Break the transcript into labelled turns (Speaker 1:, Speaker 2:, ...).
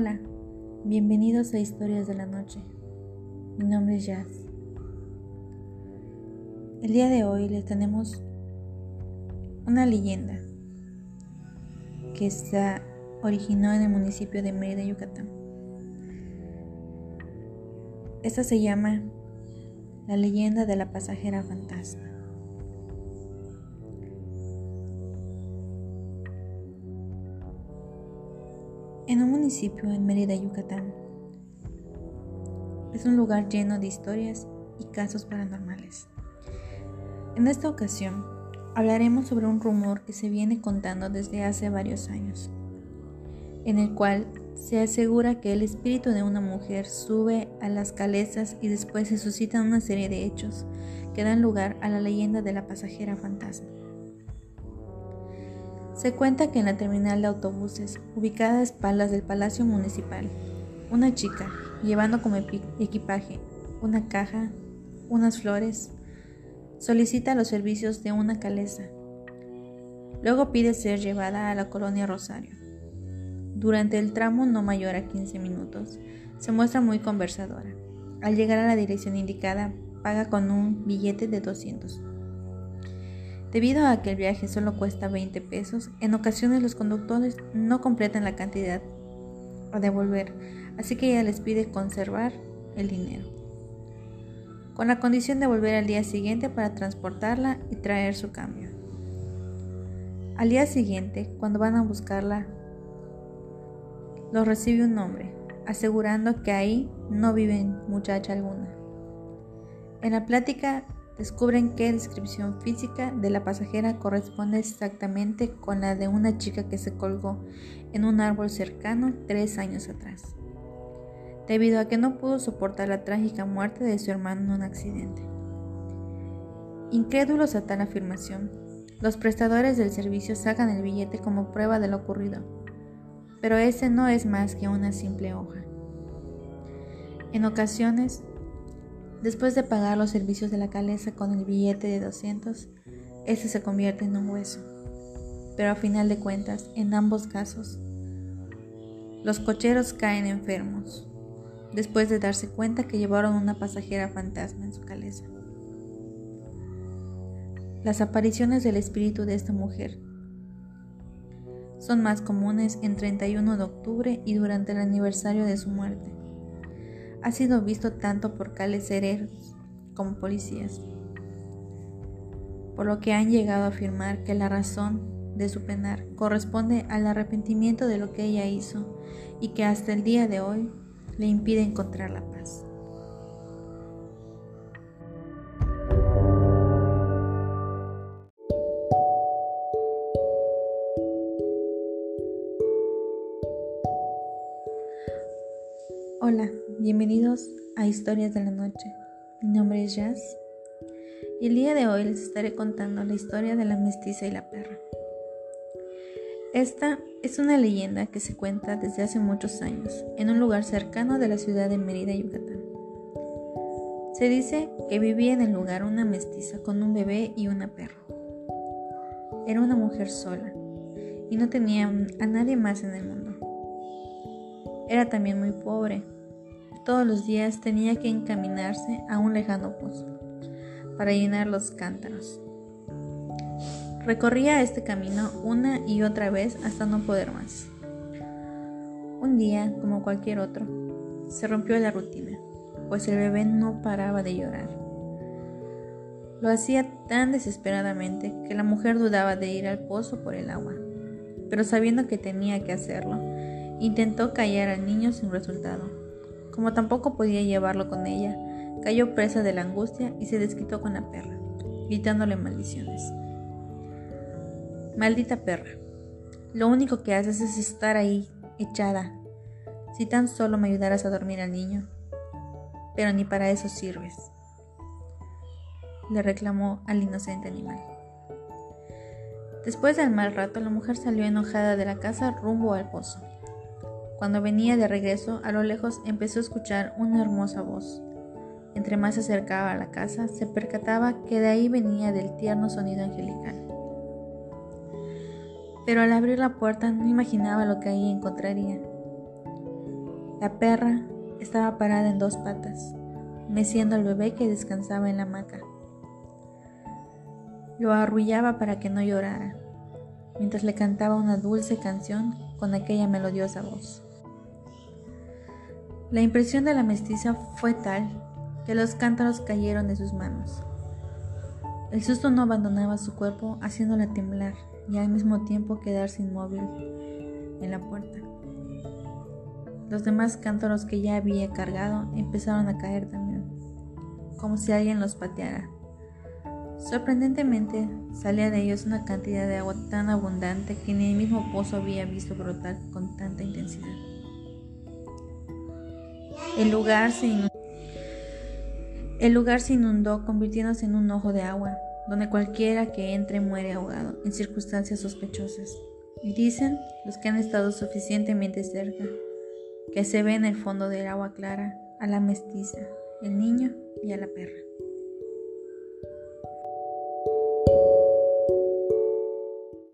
Speaker 1: Hola, bienvenidos a Historias de la Noche. Mi nombre es Jazz. El día de hoy les tenemos una leyenda que se originó en el municipio de Mérida, Yucatán. Esta se llama La leyenda de la pasajera fantasma. En un municipio en Mérida, Yucatán. Es un lugar lleno de historias y casos paranormales. En esta ocasión hablaremos sobre un rumor que se viene contando desde hace varios años, en el cual se asegura que el espíritu de una mujer sube a las calezas y después se suscitan una serie de hechos que dan lugar a la leyenda de la pasajera fantasma. Se cuenta que en la terminal de autobuses, ubicada a espaldas del Palacio Municipal, una chica, llevando como equipaje una caja, unas flores, solicita los servicios de una caleza. Luego pide ser llevada a la colonia Rosario. Durante el tramo no mayor a 15 minutos, se muestra muy conversadora. Al llegar a la dirección indicada, paga con un billete de 200. Debido a que el viaje solo cuesta 20 pesos, en ocasiones los conductores no completan la cantidad a devolver, así que ella les pide conservar el dinero, con la condición de volver al día siguiente para transportarla y traer su cambio. Al día siguiente, cuando van a buscarla, los recibe un hombre, asegurando que ahí no vive muchacha alguna. En la plática descubren que la descripción física de la pasajera corresponde exactamente con la de una chica que se colgó en un árbol cercano tres años atrás, debido a que no pudo soportar la trágica muerte de su hermano en un accidente. Incrédulos a tal afirmación, los prestadores del servicio sacan el billete como prueba de lo ocurrido, pero ese no es más que una simple hoja. En ocasiones, Después de pagar los servicios de la caleza con el billete de 200, ese se convierte en un hueso. Pero a final de cuentas, en ambos casos, los cocheros caen enfermos, después de darse cuenta que llevaron una pasajera fantasma en su caleza. Las apariciones del espíritu de esta mujer son más comunes en 31 de octubre y durante el aniversario de su muerte ha sido visto tanto por calecereros como policías, por lo que han llegado a afirmar que la razón de su penar corresponde al arrepentimiento de lo que ella hizo y que hasta el día de hoy le impide encontrar la paz. Hola, bienvenidos a Historias de la Noche. Mi nombre es Jazz y el día de hoy les estaré contando la historia de la mestiza y la perra. Esta es una leyenda que se cuenta desde hace muchos años en un lugar cercano de la ciudad de Mérida, Yucatán. Se dice que vivía en el lugar una mestiza con un bebé y una perra. Era una mujer sola y no tenía a nadie más en el mundo. Era también muy pobre todos los días tenía que encaminarse a un lejano pozo para llenar los cántaros. Recorría este camino una y otra vez hasta no poder más. Un día, como cualquier otro, se rompió la rutina, pues el bebé no paraba de llorar. Lo hacía tan desesperadamente que la mujer dudaba de ir al pozo por el agua, pero sabiendo que tenía que hacerlo, intentó callar al niño sin resultado. Como tampoco podía llevarlo con ella, cayó presa de la angustia y se desquitó con la perra, gritándole maldiciones. Maldita perra, lo único que haces es estar ahí, echada. Si tan solo me ayudaras a dormir al niño. Pero ni para eso sirves, le reclamó al inocente animal. Después del mal rato, la mujer salió enojada de la casa rumbo al pozo. Cuando venía de regreso, a lo lejos empezó a escuchar una hermosa voz. Entre más se acercaba a la casa, se percataba que de ahí venía del tierno sonido angelical. Pero al abrir la puerta no imaginaba lo que ahí encontraría. La perra estaba parada en dos patas, meciendo al bebé que descansaba en la hamaca. Lo arrullaba para que no llorara, mientras le cantaba una dulce canción con aquella melodiosa voz. La impresión de la mestiza fue tal que los cántaros cayeron de sus manos. El susto no abandonaba su cuerpo, haciéndola temblar y al mismo tiempo quedarse inmóvil en la puerta. Los demás cántaros que ya había cargado empezaron a caer también, como si alguien los pateara. Sorprendentemente, salía de ellos una cantidad de agua tan abundante que ni el mismo pozo había visto brotar con tanta intensidad. El lugar se inundó, convirtiéndose en un ojo de agua, donde cualquiera que entre muere ahogado en circunstancias sospechosas. Y dicen los que han estado suficientemente cerca que se ve en el fondo del agua clara a la mestiza, el niño y a la perra.